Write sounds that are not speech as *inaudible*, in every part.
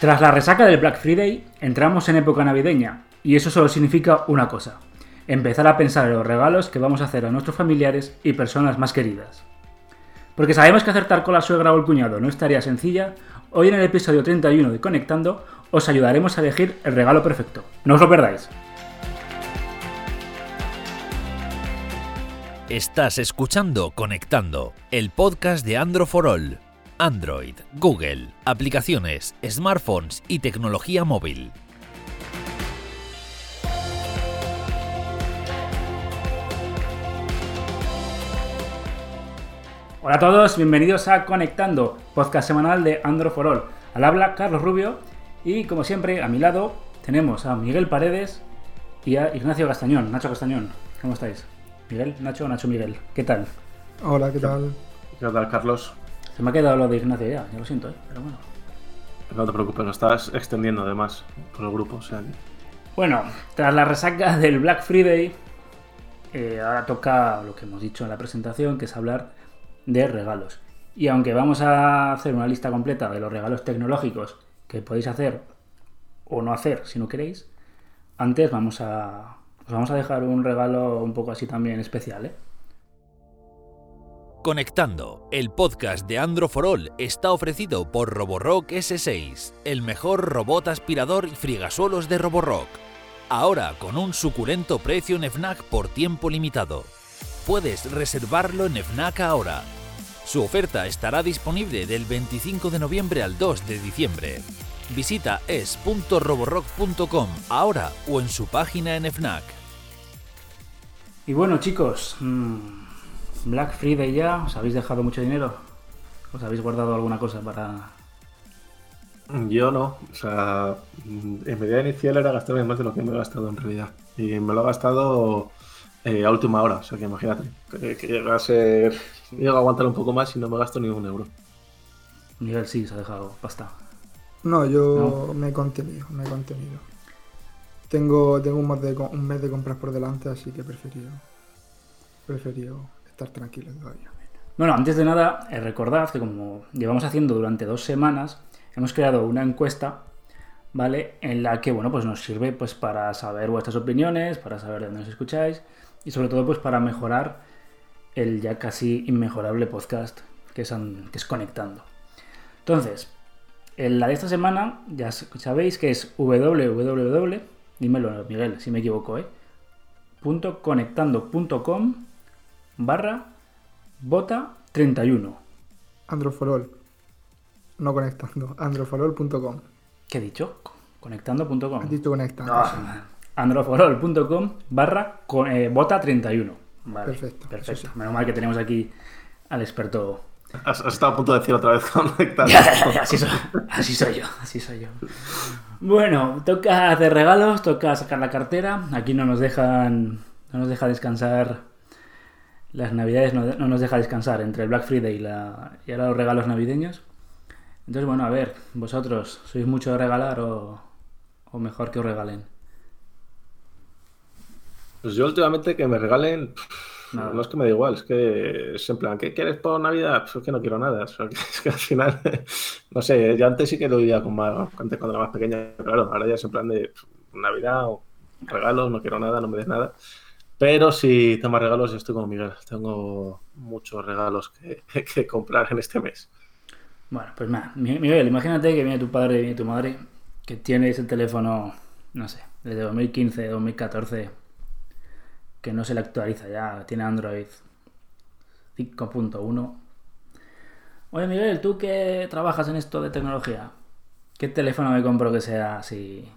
Tras la resaca del Black Friday, entramos en época navideña, y eso solo significa una cosa, empezar a pensar en los regalos que vamos a hacer a nuestros familiares y personas más queridas. Porque sabemos que acertar con la suegra o el cuñado no estaría sencilla, hoy en el episodio 31 de Conectando os ayudaremos a elegir el regalo perfecto. No os lo perdáis. Estás escuchando Conectando, el podcast de Andro for All. Android, Google, aplicaciones, smartphones y tecnología móvil. Hola a todos, bienvenidos a Conectando, podcast semanal de Andro for All. Al habla Carlos Rubio y como siempre a mi lado tenemos a Miguel Paredes y a Ignacio Castañón, Nacho Castañón. ¿Cómo estáis? Miguel, Nacho, Nacho Miguel. ¿Qué tal? Hola, ¿qué tal? ¿Qué tal, Carlos? Se me ha quedado lo de Ignacio ya, ya lo siento, ¿eh? pero bueno. No te preocupes, lo estás extendiendo además por el grupo. O sea Bueno, tras la resaca *laughs* del Black Friday, eh, ahora toca lo que hemos dicho en la presentación, que es hablar de regalos. Y aunque vamos a hacer una lista completa de los regalos tecnológicos que podéis hacer o no hacer si no queréis, antes vamos a, os vamos a dejar un regalo un poco así también especial, ¿eh? Conectando, el podcast de Andro for All está ofrecido por Roborock S6, el mejor robot aspirador y frigasuelos de Roborock. Ahora con un suculento precio en FNAC por tiempo limitado. Puedes reservarlo en FNAC ahora. Su oferta estará disponible del 25 de noviembre al 2 de diciembre. Visita es.roborock.com ahora o en su página en FNAC. Y bueno chicos, mmm Black Friday ya, ¿os habéis dejado mucho dinero? ¿Os habéis guardado alguna cosa para...? Yo no, o sea, en mi idea inicial era gastarme más de lo que me he gastado en realidad. Y me lo he gastado eh, a última hora, o sea que imagínate, que, que llega a ser... Llego a aguantar un poco más y no me gasto ni un euro. Miguel sí se ha dejado pasta. No, yo ¿No? me he contenido, me he contenido. Tengo, tengo un, mes de, un mes de compras por delante, así que he preferido, preferido Bueno, antes de nada, eh, recordad que como llevamos haciendo durante dos semanas, hemos creado una encuesta, ¿vale? En la que, bueno, pues nos sirve pues para saber vuestras opiniones, para saber de dónde nos escucháis y sobre todo pues para mejorar el ya casi inmejorable podcast que es, que es Conectando. Entonces, en la de esta semana ya sabéis que es www, dímelo Miguel si me equivoco, ¿eh? .conectando.com barra bota 31. Androforol. No conectando. *laughs* Androforol.com. ¿Qué he dicho? Conectando.com. Has dicho conectando. No, androforol.com barra eh, bota 31. Vale, perfecto. Perfecto. Sí. Menos mal que tenemos aquí al experto. Has, has, estado a punto de decir otra vez *laughs* conectando. así, soy, así soy yo, así soy yo. Bueno, toca hacer regalos, toca sacar la cartera. Aquí no nos dejan, no nos deja descansar las navidades no, no, nos deja descansar entre el Black Friday y, la, y ahora los regalos navideños. Entonces, bueno, a ver, vosotros, ¿sois mucho de regalar o, o mejor que os regalen? Pues yo últimamente que me regalen, nada. no es que me da igual, es que es en plan, ¿qué quieres por Navidad? Pues es que no quiero nada, *laughs* que, es que al final, *laughs* no sé, yo antes sí que lo vivía con más, antes cuando era más pequeña, claro, ahora ya es en plan de Navidad o regalos, no quiero nada, no me des nada. Pero si tema regalos, yo estoy con Miguel. Tengo muchos regalos que, comprar en este mes. Bueno, pues nada, Miguel, imagínate que viene tu padre y viene tu madre, que tienes el teléfono, no sé, desde 2015, 2014, que no se le actualiza ya, tiene Android 5.1. Oye, Miguel, tú que trabajas en esto de tecnología, ¿qué teléfono me compro que sea así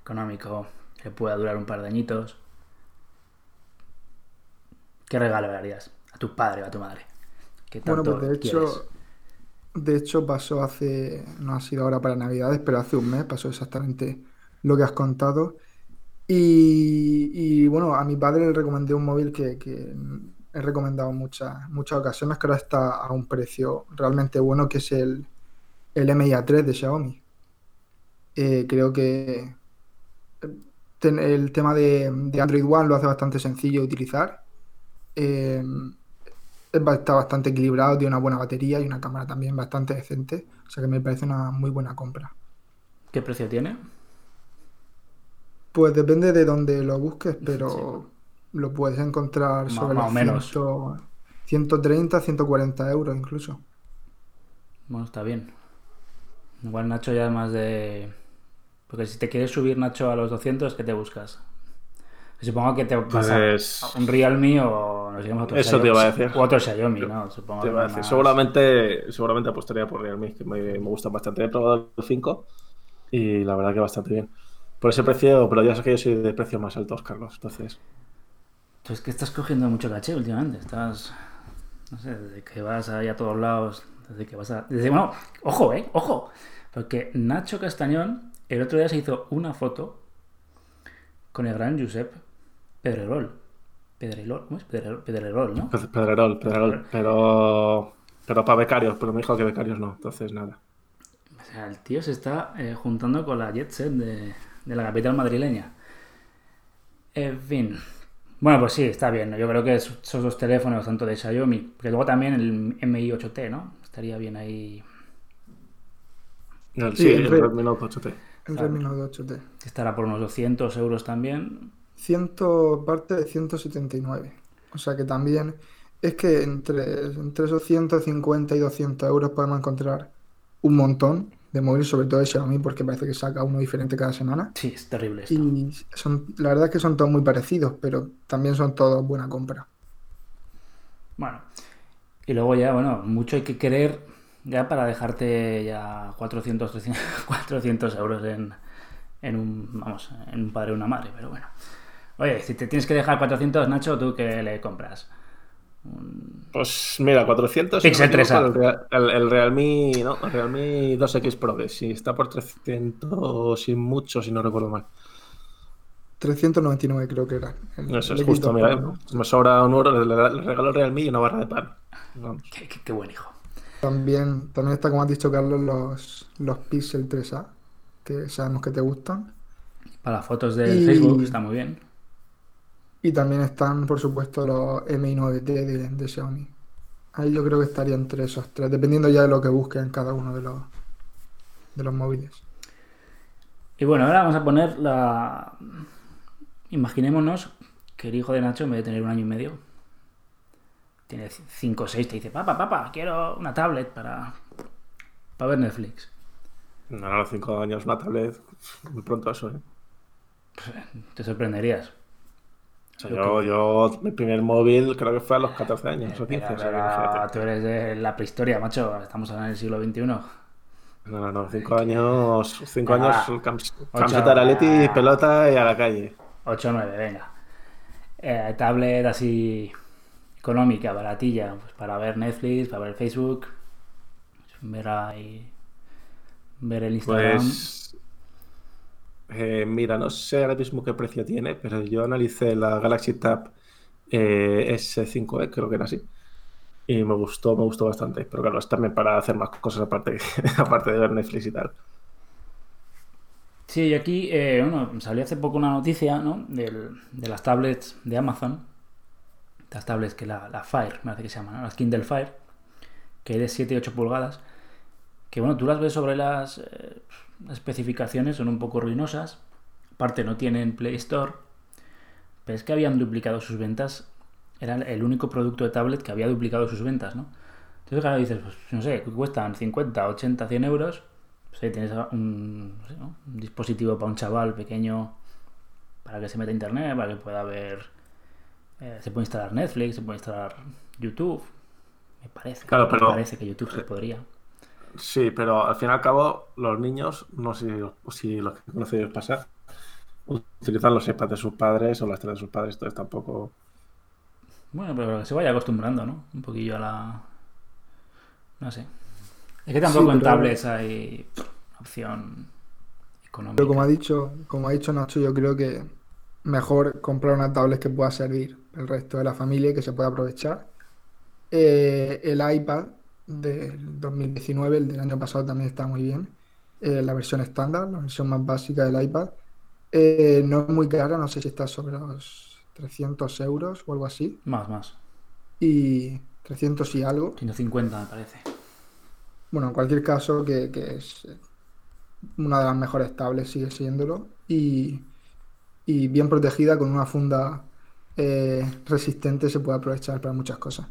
económico, que pueda durar un par de añitos? ¿Qué regalo le harías a tu padre o a tu madre? ¿Qué bueno, tanto pues de hecho, quieres? de hecho pasó hace, no ha sido ahora para Navidades, pero hace un mes pasó exactamente lo que has contado. Y, y bueno, a mi padre le recomendé un móvil que, que he recomendado en muchas, muchas ocasiones, que ahora está a un precio realmente bueno, que es el, el MIA3 de Xiaomi. Eh, creo que el tema de, de Android One lo hace bastante sencillo de utilizar. Eh, está bastante equilibrado, tiene una buena batería y una cámara también bastante decente. O sea que me parece una muy buena compra. ¿Qué precio tiene? Pues depende de dónde lo busques, pero lo puedes encontrar Más- sobre más los o menos. 100, 130, 140 euros incluso. Bueno, está bien. Igual Nacho ya es más de... Porque si te quieres subir Nacho a los 200, ¿qué te buscas? Supongo que te vas a- Pues- a un Realme o nos iremos a otro Eso te iba a decir. O otro Xiaomi, ¿no? Supongo Te iba a decir, más- seguramente, seguramente apostaría por Realme, que me, me gusta bastante. He probado el 5 y la verdad que bastante bien. Por ese precio, pero ya sé que yo soy de precios más altos, Carlos. Entonces, Tú es que estás cogiendo mucho caché últimamente. Estás... No sé, desde que vas ahí a todos lados, desde que vas a... Desde, bueno, ojo, ¿eh? Ojo. Porque Nacho Castañón el otro día se hizo una foto con el gran Josep Pedrerol. Pedrerol, ¿cómo es? Pedrerol, Pedrerol, ¿no? Pe- Pedrerol, Pedrerol. Pero, pero para becarios, pero me dijo que becarios no. Entonces, nada. O sea, el tío se está eh, juntando con la jet set de, de la capital madrileña. En fin. Bueno, pues sí, está bien. ¿no? Yo creo que es- esos dos teléfonos, tanto de Xiaomi, que luego también el MI 8T, ¿no? Estaría bien ahí. El, Sí, sí, el el Re- Redmi Note 8T. El. Redmi Note 8T. que Estará por unos 200 euros también. 100 parte de 179. O sea que también es que entre, entre esos 150 y 200 euros podemos encontrar un montón de móviles, sobre todo de Xiaomi, porque parece que saca uno diferente cada semana. Sí, es terrible esto. Y son, la verdad es que son todos muy parecidos, pero también son todos buena compra. Bueno. Y luego ya, bueno, mucho hay que querer ya para dejarte ya 400, 300, 400 euros en, en un, vamos, en un padre o una madre, pero bueno. Oye, si te tienes que dejar 400, Nacho, ¿tú qué le compras? Pues mira, 400 Pixel si no me 3A. equivoco, el, Real- el, el Realme, no, el Realme 2X Pro, que sí, está por 300 sin mucho, si no recuerdo mal. 399 creo que era. el- Eso el es justo, X2 mira, ¿no? me sobra un euro, le, le- regalo el Realme y una barra de pan. Vamos. Qué, qué- qué buen hijo. También, también está, como has dicho, Carlos, los, los Pixel 3A, que sabemos que te gustan. Para las fotos del Y- Facebook está muy bien. Y también están, por supuesto, los Mi 9T de, de Xiaomi. Ahí yo creo que estaría entre esos tres, dependiendo ya de lo que busquen cada uno de los, de los móviles. Y bueno, ahora vamos a poner la... Imaginémonos que el hijo de Nacho, en vez de tener un año y medio, tiene 5 o 6, te dice, papá, papá, quiero una tablet para, para ver Netflix. No, a los 5 años una tablet, muy pronto eso, ¿eh? Te sorprenderías. O sea, yo, yo, mi primer móvil creo que fue a los 14 años o 15, Pero, o sea, tú eres de la prehistoria, macho. Estamos en el siglo XXI. No, no, no, 5 años, cinco Ah, años, camiseta de la Leti, pelota y a la calle. 8 o 9, venga. Eh, tablet así económica, baratilla, pues para ver Netflix, para ver Facebook, ver ahí, ver el Instagram. Pues, eh, mira, no sé ahora mismo qué precio tiene, pero yo analicé la Galaxy Tab eh, S5e, creo que era así, y me gustó, me gustó bastante. Pero claro, es también para hacer más cosas aparte, *laughs* aparte de ver Netflix y tal. Sí, y aquí, eh, bueno, salió hace poco una noticia, ¿no? Del- de las tablets de Amazon. Las tablets que la, la Fire, me parece que se llaman, ¿no? Las Kindle Fire, que hay de 7 y 8 pulgadas. Que bueno, tú las ves sobre las eh, especificaciones, son un poco ruinosas. Aparte, no tienen Play Store. Pero es que habían duplicado sus ventas. Era el único producto de tablet que había duplicado sus ventas, ¿no? Entonces, claro, dices, pues no sé, cuestan 50, 80, 100 euros. Pues ahí tienes un, no sé, ¿no? un dispositivo para un chaval pequeño para que se meta a internet, para que pueda ver. eh, se puede instalar Netflix, se puede instalar YouTube. Me parece. Claro, pero- Me parece que YouTube se podría. Sí, pero al fin y al cabo, los niños, no sé si, los que conocéis pasa, utilizan los iPads de sus padres o las teles de sus padres, entonces tampoco. Bueno, pero que se vaya acostumbrando, ¿no? Un poquillo a la. No sé. Es que tampoco Sí, en pero- tablets hay opción económica. Pero como ha dicho, como ha dicho Nacho, yo creo que mejor comprar una tablet que pueda servir el resto de la familia y que se pueda aprovechar. Eh, el iPad del 2019, el del año pasado también está muy bien. Eh, la versión estándar, la versión más básica del iPad. Eh, no es muy cara, no sé si está sobre los 300 euros o algo así. Más, más. Y 300 y algo. 150 me parece. Bueno, en cualquier caso, que, que es una de las mejores tablets, sigue siéndolo. Y, y bien protegida con una funda eh, resistente se puede aprovechar para muchas cosas.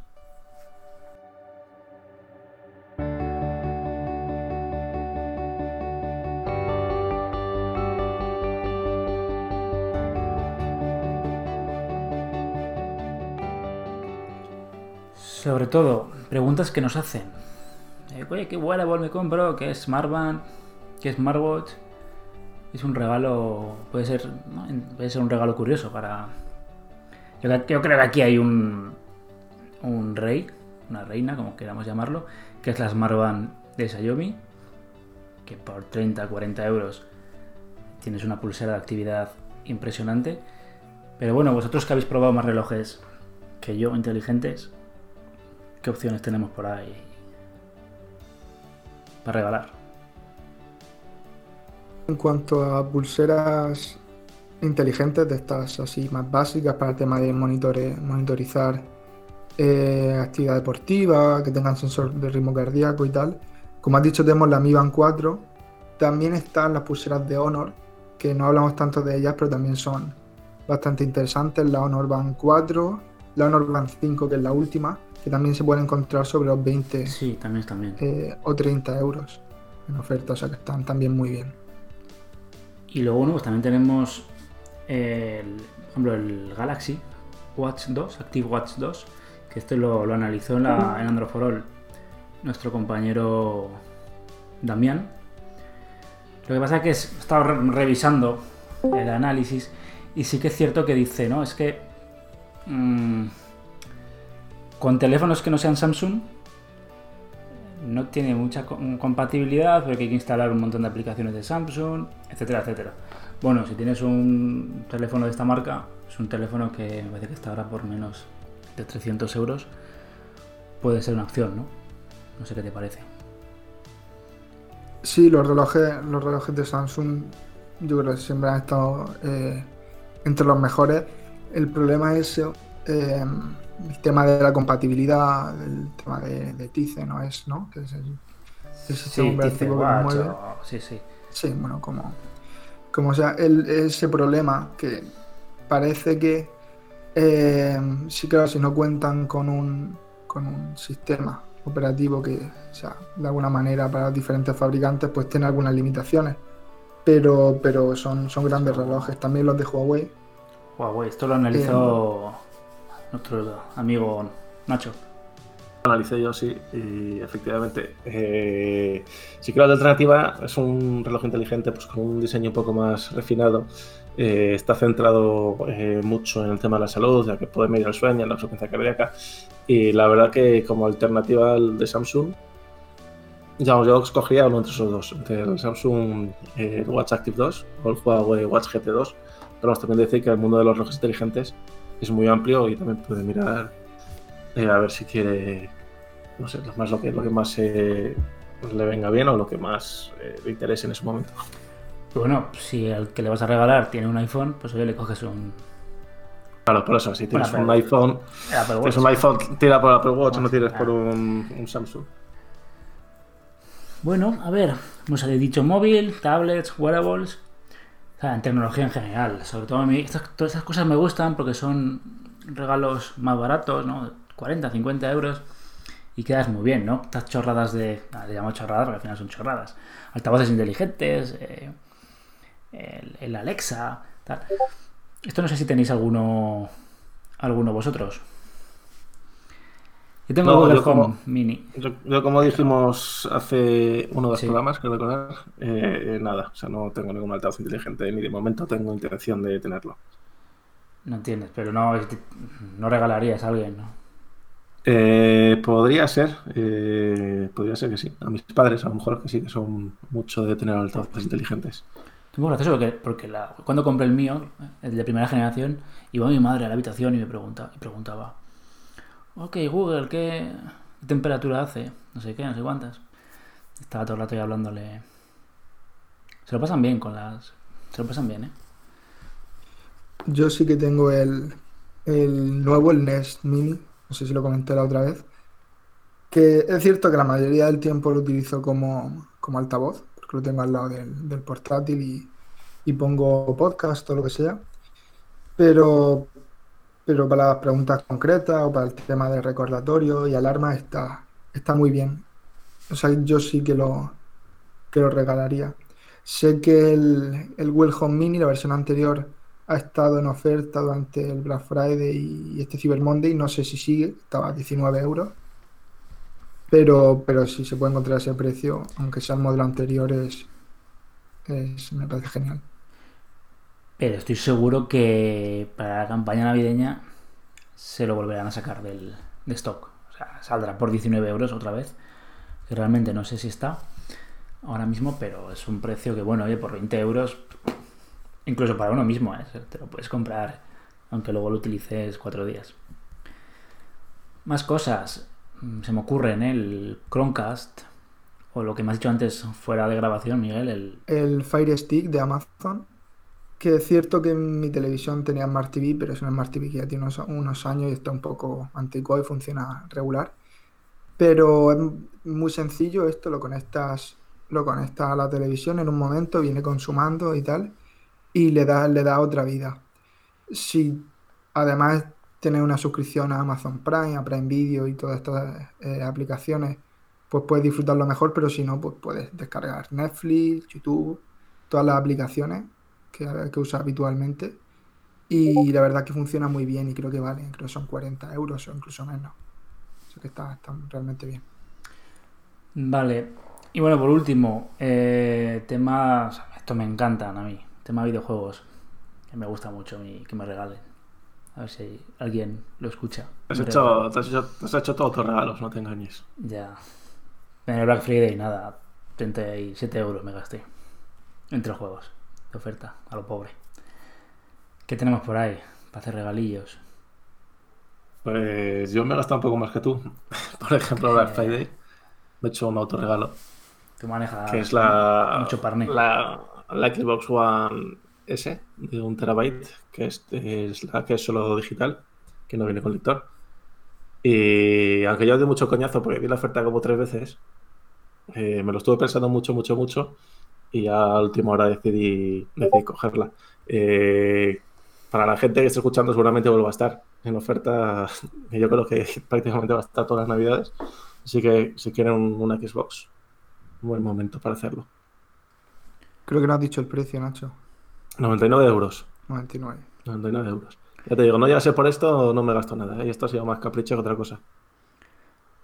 Sobre todo, preguntas que nos hacen. Eh, oye, ¿qué wearable me compro? ¿Qué es Smartband? ¿Qué es Smartwatch? Es un regalo, puede ser, puede ser un regalo curioso para... Yo, creo que aquí hay un, un rey, una reina, como queramos llamarlo, que es la Smartband de Xiaomi, que por 30, 40 euros tienes una pulsera de actividad impresionante. Pero bueno, vosotros que habéis probado más relojes que yo, inteligentes, ¿Qué opciones tenemos por ahí para regalar? En cuanto a pulseras inteligentes de estas así más básicas para el tema de monitorizar eh, actividad deportiva, que tengan sensor de ritmo cardíaco y tal. Como has dicho, tenemos la Mi Band 4. También están las pulseras de Honor, que no hablamos tanto de ellas, pero también son bastante interesantes. La Honor Band 4, la Honor Band 5, que es la última, que también se pueden encontrar sobre los 20 sí, también, también. Eh, o 30 euros en oferta, o sea que están también muy bien. Y luego, bueno, pues también tenemos, el, por ejemplo, el Galaxy Watch 2, Active Watch 2, que este lo, analizó en, la, en Android for All nuestro compañero Damián. Lo que pasa es que he estado revisando el análisis y sí que es cierto que dice, ¿no? Es que... Mmm, con teléfonos que no sean Samsung no tiene mucha compatibilidad porque hay que instalar un montón de aplicaciones de Samsung, etcétera, etcétera. Bueno, si tienes un teléfono de esta marca, es un teléfono que me parece que está ahora por menos de 300 euros, puede ser una opción, ¿no? No sé qué te parece. Sí, los relojes, los relojes de Samsung yo creo que siempre han estado eh, entre los mejores. El problema es eh, el tema de la compatibilidad, el tema de, de TICE, ¿no es? ¿no? Que es el, sistema sí, operativo que mueve. Sí, sí. Sí, bueno, como, como sea, el, ese problema que parece que eh, sí, claro, si no cuentan con un, con un sistema operativo que, o sea, de alguna manera para los diferentes fabricantes, pues tiene algunas limitaciones. Pero, pero son, son grandes relojes. También los de Huawei. Huawei, esto lo analizó eh, nuestro amigo Nacho. Analicé yo, sí, y efectivamente. Eh, sí que la alternativa es un reloj inteligente pues con un diseño un poco más refinado. Eh, está centrado eh, mucho en el tema de la salud, ya que puede medir el sueño, la frecuencia cardíaca. Y la verdad que como alternativa al de Samsung, digamos, yo escogería uno entre esos dos, entre el Samsung Watch Active 2 o el Huawei Watch GT 2. Pero también decir que el mundo de los relojes inteligentes es muy amplio y también puede mirar eh, a ver si quiere, no sé, más lo que, lo que más eh, le venga bien o lo que más eh, le interese en ese momento. Bueno, si el que le vas a regalar tiene un iPhone, pues oye, le coges un. Claro, por eso, si tienes un iPhone, tienes un iPhone, tira por Apple Watch, no tires por un, un, Samsung. Bueno, a ver, hemos dicho móvil, tablets, wearables en tecnología en general. Sobre todo a mí, todas esas cosas me gustan porque son regalos más baratos, ¿no? 40, 50 euros y quedas muy bien, ¿no? Estas chorradas de. le llamo chorradas porque al final son chorradas. Altavoces inteligentes, eh, el, Alexa, tal. Esto no sé si tenéis alguno. alguno vosotros. Yo tengo Google Home Mini. Yo, como dijimos hace uno de los programas, creo recordar, eh, nada, o sea, no tengo ningún altavoz inteligente ni de momento tengo intención de tenerlo. No entiendes, pero no, no regalarías a alguien, ¿no? Eh, podría ser, eh, podría ser que sí. A mis padres a lo mejor que sí, que son mucho de tener altavoces inteligentes. Es muy gracioso porque, porque cuando compré el mío, el de primera generación, iba mi madre a la habitación y me pregunta, y preguntaba, Ok, Google, ¿qué temperatura hace? No sé qué, no sé cuántas. Estaba todo el rato ya hablándole. Se lo pasan bien con las. Se lo pasan bien, ¿eh? Yo sí que tengo el, el nuevo, el Nest Mini. No sé si lo comenté la otra vez. Que es cierto que la mayoría del tiempo lo utilizo como, como altavoz. Porque lo tengo al lado del, portátil y, y, pongo podcast o lo que sea. Pero, pero para las preguntas concretas o para el tema de recordatorio y alarma está, está muy bien. O sea, yo sí que lo, que lo regalaría. Sé que el, el Will Home Mini, la versión anterior, ha estado en oferta durante el Black Friday y este Cyber Monday. No sé si sigue, estaba a 19 euros. Pero, pero si se puede encontrar ese precio, aunque sea el modelo anterior, es, me parece genial. Estoy seguro que para la campaña navideña se lo volverán a sacar del, de stock. O sea, saldrá por 19 euros otra vez. Que realmente no sé si está ahora mismo, pero es un precio que, bueno, oye, por 20 euros, incluso para uno mismo, ¿eh? te lo puedes comprar, aunque luego lo utilices cuatro días. Más cosas, mm, se me ocurren, ¿eh? el Chromecast, o lo que me has dicho antes fuera de grabación, Miguel, el... El Fire Stick de Amazon, que es cierto que mi televisión tenía Smart TV, pero es una Smart TV que ya tiene unos, años y está un poco antiguo y funciona regular. Pero es muy sencillo esto, lo conectas lo conectas a la televisión en un momento, viene consumando y tal, y le da, le da otra vida. Si además tienes una suscripción a Amazon Prime, a Prime Video y todas estas eh, aplicaciones, pues puedes disfrutarlo mejor, pero si no, pues puedes descargar Netflix, YouTube, todas las aplicaciones que, que usas habitualmente. Y la verdad que funciona muy bien y creo que vale, creo que son 40 euros o incluso menos. O sea que está, está realmente bien. Vale, y bueno, por último, eh, temas. Esto me encantan a mí. Tema videojuegos. Que me gusta mucho y que me regalen. A ver si alguien lo escucha. Has hecho, te, has hecho, todos tus regalos, no te engañes. Ya. En el Black Friday, nada. 37 euros me gasté. Entre juegos. De oferta. A lo pobre. ¿Qué tenemos por ahí? Para hacer regalillos. Pues yo me he gastado un poco más que tú. *laughs* por ejemplo, Black Friday. Me he hecho un autorregalo maneja que es la, mucho La, la, Xbox One S de un terabyte, que es, la que es solo digital, que no viene con lector. Y aunque yo de mucho coñazo porque vi la oferta como tres veces, eh, me lo estuve pensando mucho, mucho, mucho. Y ya a última hora decidí, decidí cogerla. Eh, para la gente que esté escuchando, seguramente vuelva a estar en oferta. *laughs* Yo creo que *laughs* prácticamente va a estar todas las navidades. Así que si quieren una Xbox buen momento para hacerlo. Creo que no has dicho el precio, Nacho. 99 euros. 99. 99 euros. Ya te digo, no ya sé por esto, no me gasto nada. Y ¿eh? esto ha sido más capricho que otra cosa.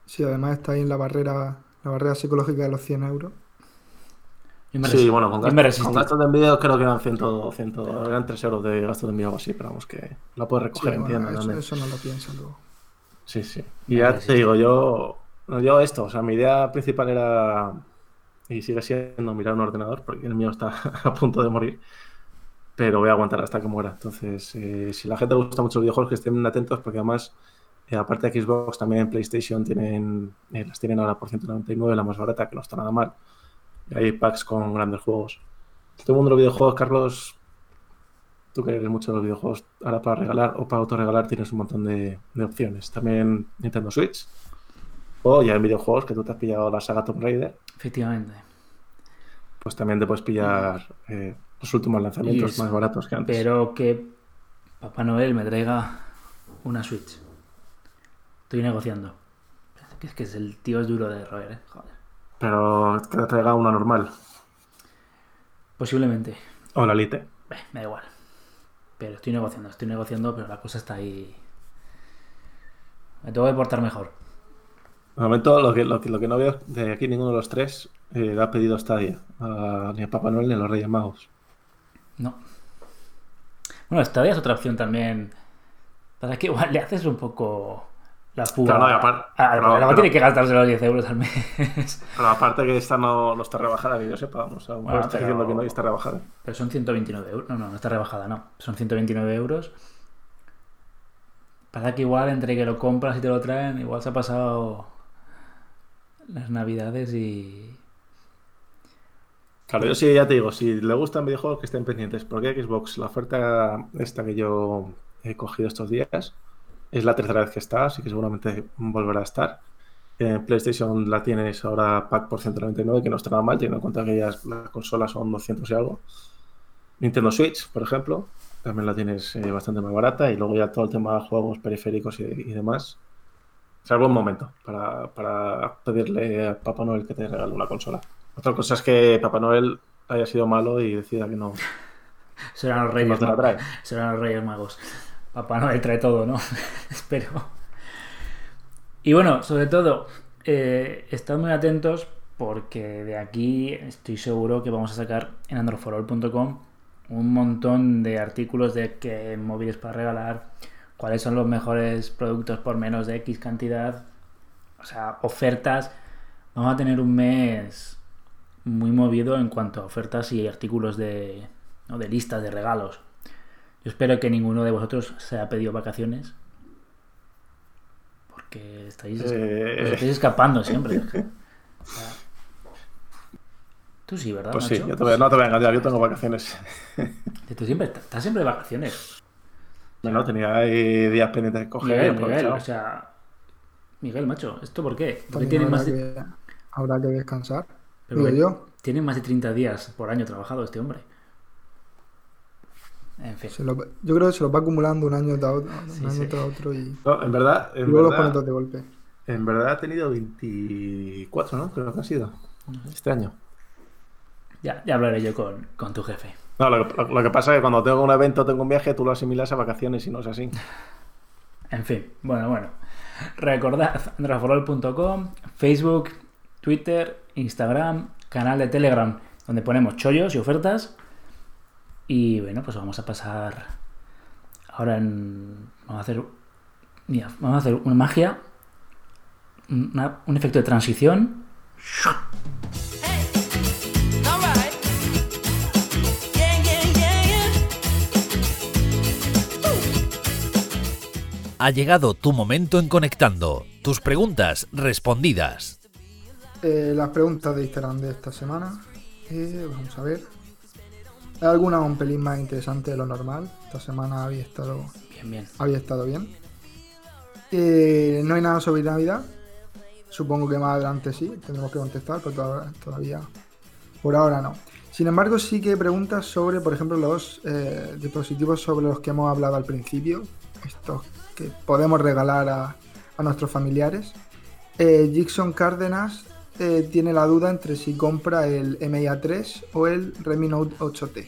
Sí, además está ahí en la barrera, la barrera psicológica de los 100 euros. Sí, bueno, con, gastos de envío creo que eran 100, 100, eran 3 euros de gasto de envío o así, pero vamos que la puedes recoger en tienda eso, eso, no lo pienso luego. Sí, sí. Y ya te digo, yo, yo esto, o sea, mi idea principal era y sigue siendo mirar un ordenador, porque el mío está *laughs* a punto de morir. Pero voy a aguantar hasta que muera. Entonces, eh, si la gente gusta mucho los videojuegos, que estén atentos, porque además, eh, aparte de Xbox, también en PlayStation tienen, eh, las tienen ahora por 199, la más barata, que no está nada mal. Hay packs con grandes juegos. Todo el mundo de los videojuegos, Carlos, tú que eres mucho de los videojuegos, ahora para regalar o para autorregalar tienes un montón de, de opciones. También Nintendo Switch, o ya en videojuegos, que tú te has pillado la saga Tomb Raider. Efectivamente. Pues también te puedes pillar eh, los últimos lanzamientos más baratos que antes. Pero que Papá Noel me traiga una Switch. Estoy negociando. Es que es el tío es duro de roer, ¿eh? Joder. Pero que te traiga una normal. Posiblemente. O la Lite. me da igual. Pero estoy negociando, estoy negociando, pero la cosa está ahí. Me tengo que portar mejor. De momento, lo que, lo, que, no veo de aquí ninguno de los tres eh, ha pedido Stadia, ni a Papá Noel ni a los Reyes Magos. No. Bueno, Stadia es otra opción también. Para que igual le haces un poco la fuga. no, aparte, no, tiene que gastarse los 10 euros al mes. *laughs* Pero aparte que esta no, no está rebajada, que yo sepa. Vamos, bueno, está diciendo que no está rebajada. Pero son 129 euros. No, no, no está rebajada, no. Son 129 euros. Para que igual entre que lo compras y te lo traen, igual se ha pasado las navidades y... Claro, yo sí, ya te digo, si le gustan videojuegos que estén pendientes, porque Xbox, la oferta esta que yo he cogido estos días, es la tercera vez que está, así que seguramente volverá a estar. En PlayStation la tienes ahora pack por 199, que no está nada mal, teniendo en cuenta que ya las consolas son 200 y algo. Nintendo Switch, por ejemplo, también la tienes eh, bastante más barata. Y luego ya todo el tema de juegos periféricos y, demás. Es buen momento para, para, pedirle a Papá Noel que te regale una consola. Otra cosa es que Papá Noel haya sido malo y decida que no. *laughs* Serán los Reyes, Serán los Reyes Magos. Papá Noel trae todo, ¿no? *laughs* Espero. Y bueno, sobre todo, eh, estad muy atentos porque de aquí estoy seguro que vamos a sacar en androforol.com un montón de artículos de qué móviles para regalar, cuáles son los mejores productos por menos de X cantidad, o sea, ofertas. Vamos a tener un mes muy movido en cuanto a ofertas y artículos de, de listas de regalos. Yo espero que ninguno de vosotros se haya pedido vacaciones que estáis, eh. estáis escapando siempre. *laughs* Tú sí, ¿verdad? Pues sí, yo te voy, no te voy a engañar, yo tengo vacaciones. Tú siempre, estás siempre de vacaciones. Bueno, tenía ahí días pendientes de coger. Miguel, Miguel, o sea. Miguel, macho, ¿esto por qué? Porque tienes más de... habrá que descansar. Pero yo. Tiene más de 30 días por año trabajado este hombre. En fin. yo creo que se lo va acumulando un año tras otro, un año otro y. No, en verdad. En luego verdad, los de golpe. En verdad ha tenido 24, ¿no? Creo que ha sido. Este año. Ya, ya hablaré yo con, con tu jefe. No, lo, que pasa es que cuando tengo un evento, tengo un viaje, tú lo asimilas a vacaciones y no es así. *laughs* En fin, bueno, bueno. Recordad andraforol.com, Facebook, Twitter, Instagram, canal de Telegram, donde ponemos chollos y ofertas. Y bueno, pues vamos a pasar ahora en... Vamos a hacer... Mira, vamos a hacer una magia. un efecto de transición. Ha llegado tu momento en Conectando. Tus preguntas respondidas. Eh, las preguntas de Instagram de esta semana. Eh, vamos a ver. Alguna un pelín más interesante de lo normal. Esta semana había estado bien. bien. Había estado bien. Eh, no hay nada sobre Navidad. Supongo que más adelante sí, tendremos que contestar, pero todavía, por ahora no. Sin embargo, sí que hay preguntas sobre, por ejemplo, los eh, dispositivos sobre los que hemos hablado al principio, estos que podemos regalar a, nuestros familiares. Eh, Jackson Cárdenas eh, tiene la duda entre si compra el MIA 3 o el Redmi Note 8T.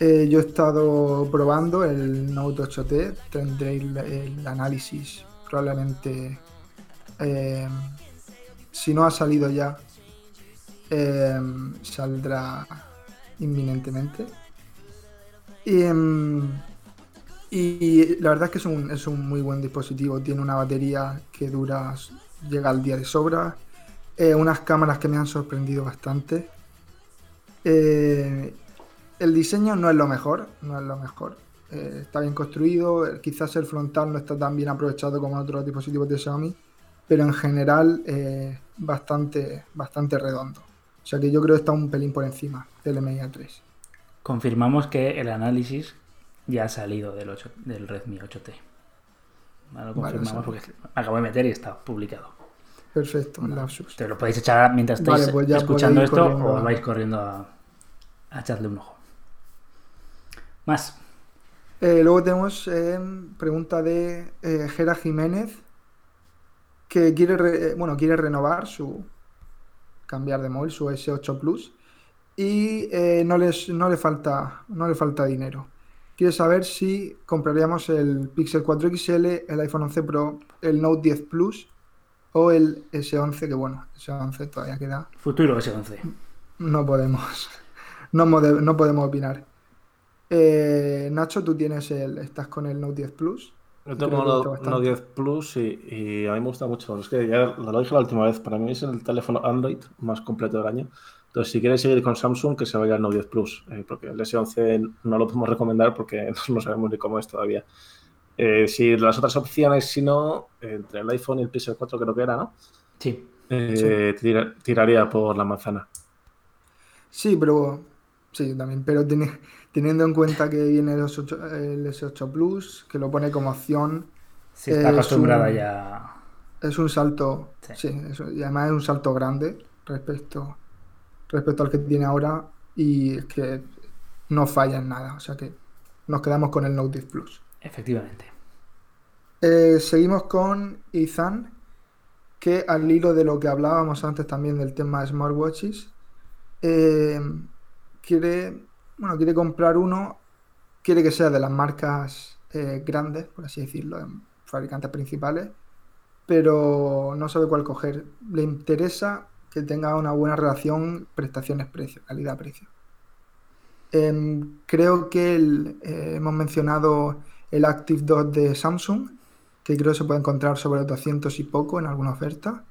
Eh, yo he estado probando el Note 8T, tendré el, análisis probablemente, eh, si no ha salido ya, saldrá inminentemente. Em, y, la verdad es que es un, es un muy buen dispositivo, tiene una batería que dura, llega al día de sobra eh, unas cámaras que me han sorprendido bastante. Eh, el diseño no es lo mejor, no es lo mejor. Eh, está bien construido, quizás el frontal no está tan bien aprovechado como en otros dispositivos de Xiaomi, pero en general bastante, bastante redondo. O sea que yo creo que está un pelín por encima del Mi A3. Confirmamos que el análisis ya ha salido del, del Redmi 8T. lo confirmamos porque acabo de meter y está publicado. Perfecto, Te lo podéis echar mientras estáis pues escuchando esto o vais corriendo a, echarle un ojo. Más. Eh, luego tenemos eh, pregunta de eh, Jiménez que quiere, bueno, quiere renovar su cambiar de móvil, su S8 Plus y no, les, no, le falta, no le falta dinero. Quiere saber si compraríamos el Pixel 4 XL, el iPhone 11 Pro, el Note 10 Plus o el S11, que bueno, S11 todavía queda. Futuro S11. No podemos. *laughs* No, no podemos opinar. Eh, Nacho, tú tienes el. estás con el Note 10 Plus. Yo tengo el Note 10 Plus y, a mí me gusta mucho. Es que ya lo dije la última vez, para mí es el teléfono Android más completo del año. Entonces, si quieres seguir con Samsung, que se vaya al Note 10 Plus, eh, porque el S11 no lo podemos recomendar porque *laughs* no sabemos ni cómo es todavía. Eh, si las otras opciones, si no, entre el iPhone y el Pixel 4 creo que era, ¿no? Sí. Eh, tiraría por la manzana. Sí, pero sí, también, pero teniendo en cuenta que viene el S8, Plus, que lo pone como opción. Sí, está acostumbrada ya. Es un salto, sí, y además es un salto grande respecto, respecto al que tiene ahora y es que no falla en nada, o sea que nos quedamos con el Note 10 Plus. Efectivamente. Eh, seguimos con Ethan, que al hilo de lo que hablábamos antes también del tema de smartwatches, eh, quiere, bueno, quiere comprar uno, quiere que sea de las marcas eh, grandes, por así decirlo, fabricantes principales, pero no sabe cuál coger. Le interesa que tenga una buena relación prestaciones-precio, calidad-precio. Em, creo que hemos mencionado el Active 2 de Samsung, que creo que se puede encontrar sobre 200 y poco en alguna oferta.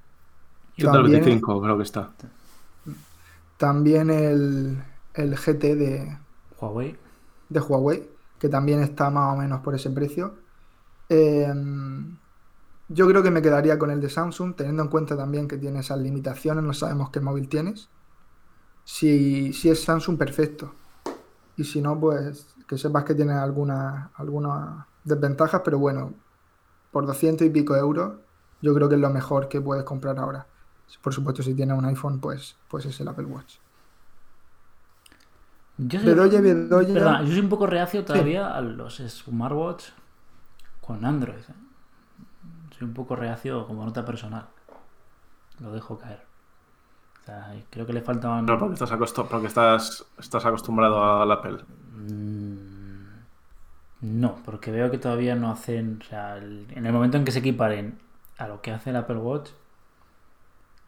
Y también, 25 creo que está. También el, el GT de Huawei. De Huawei, que también está más o menos por ese precio. Em, yo creo que me quedaría con el de Samsung, teniendo en cuenta también que tiene esas limitaciones, no sabemos qué móvil tienes. Si, si es Samsung, perfecto. Y si no, pues que sepas que tiene algunas alguna desventajas, pero bueno, por 200 y pico euros, yo creo que es lo mejor que puedes comprar ahora. Por supuesto, si tienes un iPhone, pues, pues es el Apple Watch. Yo soy, yo soy un poco reacio todavía a los smartwatch con Android. ¿eh? Soy un poco reacio como nota personal. Lo dejo caer creo que le faltaban. No, porque estás, estás, estás acostumbrado al Apple. Mm, no, porque veo que todavía no hacen. O sea, en el momento en que se equiparen a lo que hace el Apple Watch,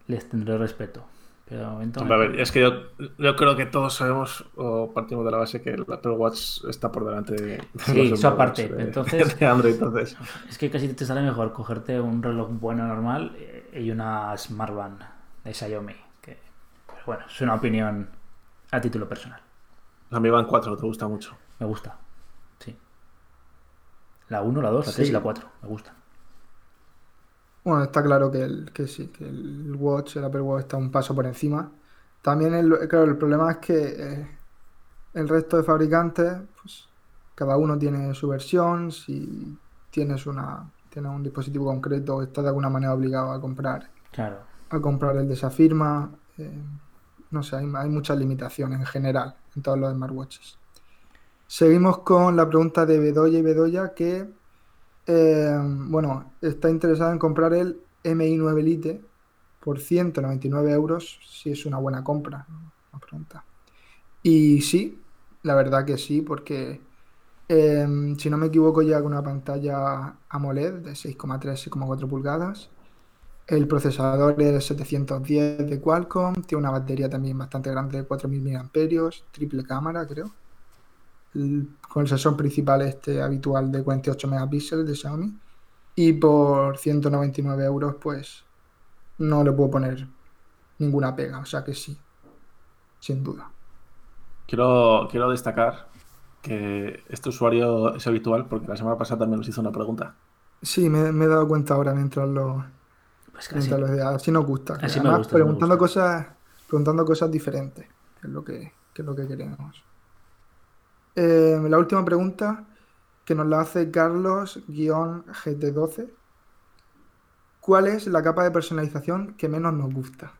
les tendré respeto. Pero de momento. a ver, es que yo, yo, creo que todos sabemos o partimos de la base que el Apple Watch está por delante de. sí, eso aparte. De, entonces, Android, entonces. *laughs* Es que casi te sale mejor cogerte un reloj bueno normal y una Smartband de Xiaomi bueno, es una opinión a título personal. La Mi Band 4 te gusta mucho. Me gusta, sí. La 1, la 2, la 3 y la 4, me gustan. Bueno, está claro que, el, que sí, que el Watch, el Apple Watch está un paso por encima. También, el, claro, el problema es que eh, el resto de fabricantes, pues cada uno tiene su versión. Si tienes una tienes un dispositivo concreto, estás de alguna manera obligado a comprar. Claro. A comprar el de esa firma. Eh, no sé, hay, muchas limitaciones en general en todos los smartwatches. Seguimos con la pregunta de Bedoya y Bedoya que, eh, bueno, está interesada en comprar el MI9 Lite por 199 euros, si es una buena compra, pregunta. Y sí, la verdad que sí, porque eh, si no me equivoco ya con una pantalla AMOLED de 6,3 6,4 pulgadas el procesador es 710 de Qualcomm, tiene una batería también bastante grande de 4000 mAh, triple cámara creo. con el sensor principal este habitual de 48 megapíxeles de Xiaomi. Y por 199 euros pues no le puedo poner ninguna pega, o sea que sí, sin duda. Quiero, quiero destacar que este usuario es habitual porque la semana pasada también nos hizo una pregunta. Sí, me, me he dado cuenta ahora mientras lo, pues así nos gusta. Además, preguntando, Cosas, preguntando cosas diferentes, que es lo que, es lo que queremos. Eh, la última pregunta que nos la hace Carlos-GT12. ¿Cuál es la capa de personalización que menos nos gusta?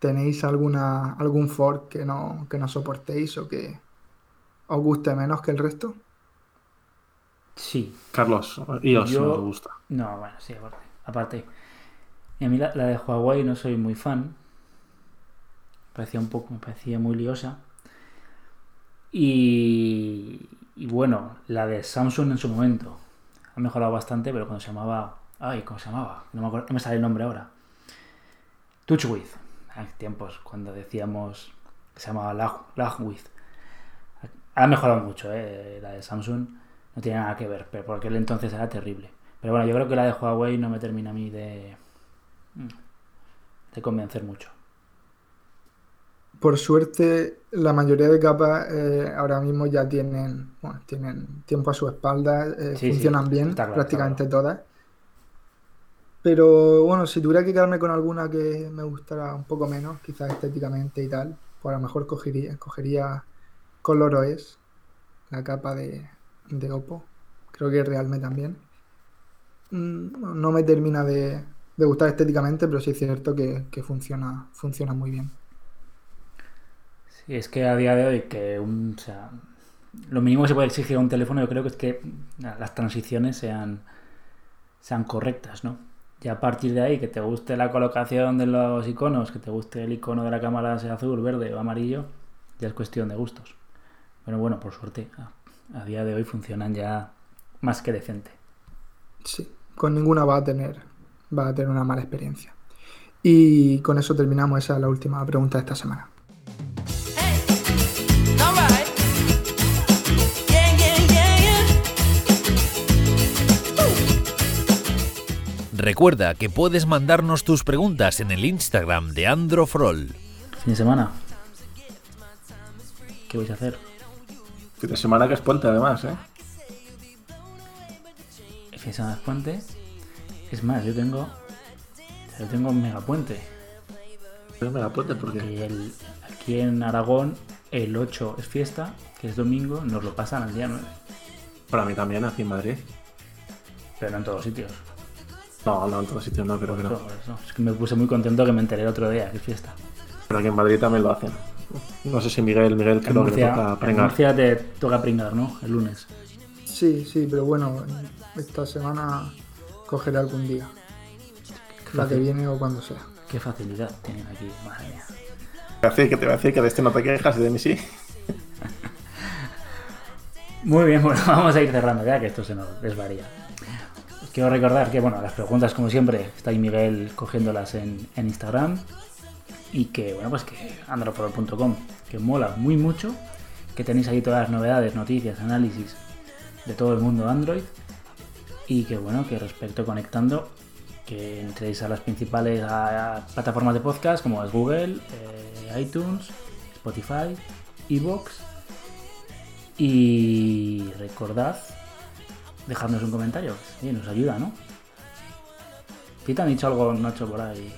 ¿Tenéis alguna, algún fork que no, que no soportéis o que os guste menos que el resto? Sí. Carlos, y os no os gusta. No, bueno, sí, aparte. aparte y a mí la, de Huawei no soy muy fan. Me parecía un poco, me parecía muy liosa. Y, bueno, la de Samsung en su momento ha mejorado bastante, pero cuando se llamaba. Ay, ¿cómo se llamaba? No me, acuerdo, no me sale el nombre ahora. TouchWiz. Hay tiempos cuando decíamos que se llamaba LagWiz. Ha mejorado mucho, ¿eh? La de Samsung no tiene nada que ver, pero por aquel entonces era terrible. Pero bueno, yo creo que la de Huawei no me termina a mí de, de convencer mucho. Por suerte, la mayoría de capas eh, ahora mismo ya tienen, tienen tiempo a su espalda, eh, funcionan bien, prácticamente todas. Pero bueno, si tuviera que quedarme con alguna que me gustara un poco menos, quizás estéticamente y tal, pues a lo mejor cogería, cogería OS, la capa de, de Oppo. Creo que Realme también. mm, no me termina de, gustar estéticamente, pero sí es cierto que, funciona, funciona muy bien. Sí, es que a día de hoy que un, o sea, lo mínimo que se puede exigir a un teléfono yo creo que es que las transiciones sean, sean correctas, ¿no? Y a partir de ahí, que te guste la colocación de los iconos, que te guste el icono de la cámara sea azul, verde o amarillo, ya es cuestión de gustos. Pero bueno, por suerte, a, día de hoy funcionan ya más que decente. Sí, con ninguna va a tener, va a tener una mala experiencia. Y con eso terminamos, esa es la última pregunta de esta semana. Recuerda que puedes mandarnos tus preguntas en el Instagram de Androfrol. Fin de semana. ¿Qué vais a hacer? Fin de semana que es puente además, ¿eh? Fin de semana es puente. Es más, yo tengo. Yo tengo un megapuente. ¿Es megapuente? ¿Por qué? El, aquí en Aragón, el 8 es fiesta, que es domingo, nos lo pasan al día 9. Para mí también, aquí en Madrid. Pero no en todos sitios. No, no, en todos sitios no, pero que no. Es que me puse muy contento que me enteré el otro día, qué fiesta. Pero aquí en Madrid también lo hacen. No sé si Miguel, Miguel creo que toca pringar. En Murcia te toca pringar, ¿no? El lunes. Sí, sí, pero bueno, esta semana cogeré algún día. La que viene o cuando sea. Qué facilidad tienen aquí, madre mía. Te voy a decir que te voy a decir que de este no te quejas y de mí sí. *laughs* Muy bien, bueno, *laughs* vamos a ir cerrando ya que esto se nos desvaría. Quiero recordar que, bueno, las preguntas, como siempre, está ahí Miguel cogiéndolas en, Instagram. Y que, bueno, pues que androforol.com, que mola muy mucho. Que tenéis ahí todas las novedades, noticias, análisis de todo el mundo Android. Y que, bueno, que respecto conectando, que entréis a las principales plataformas de podcast como es Google, eh, iTunes, Spotify, Evox. Y recordad dejadnos un comentario. Sí, nos ayuda, ¿no? ¿Y te han dicho algo, Nacho, por ahí?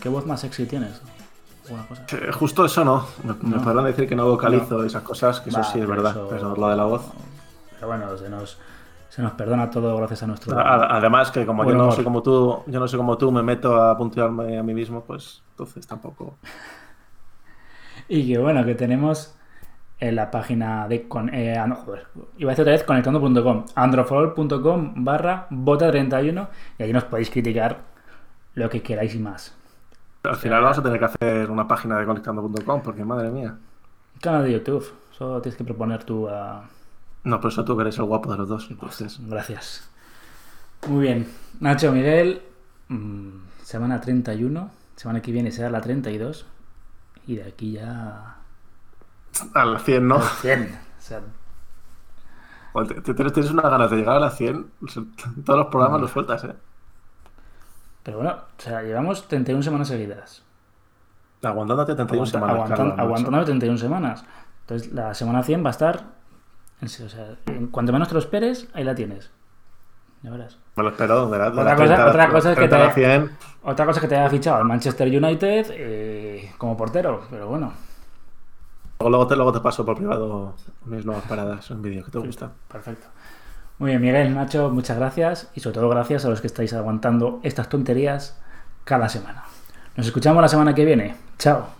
¿Qué voz más sexy tienes? Cosa? Justo eso no. Me, podrán decir que no vocalizo esas cosas, que eso sí es verdad, pero lo de la voz. Pero bueno, se nos, se nos perdona todo gracias a nuestro. Además, que como yo no soy como tú, yo no soy como tú, me meto a puntuarme a mí mismo, pues entonces tampoco. *laughs* y que bueno, que tenemos en la página de... Con, eh, ah, iba a decir otra vez conectando.com, androforol.com barra bota31 y ahí nos podéis criticar lo que queráis y más. al final vamos a tener que hacer una página de conectando.com porque madre mía. canal de YouTube, solo tienes que proponer tú a... No, por eso tú que eres el guapo de los dos. Entonces. Gracias. Muy bien. Nacho, Miguel, mm, semana 31, semana que viene será la 32 y de aquí ya a la 100, ¿no? A 100. O sea... tienes una ganas de llegar a la 100. Todos los programas los sueltas, ¿eh? Pero bueno, o sea, llevamos 31 semanas seguidas. Aguantándote 31 semanas. aguantándote 31 semanas. Entonces, la semana 100 va a estar. O sea, cuanto menos te lo esperes, ahí la tienes. Ya verás. Me lo espero. Otra, cosa, otra, cosa es que te haya, otra cosa es que te haya fichado al Manchester United eh, como portero, pero bueno. Luego te, luego te paso por privado mis nuevas paradas en vídeo que te gusta. Perfecto. Muy bien, Miguel, Nacho, muchas gracias y sobre todo gracias a los que estáis aguantando estas tonterías cada semana. Nos escuchamos la semana que viene. Chao.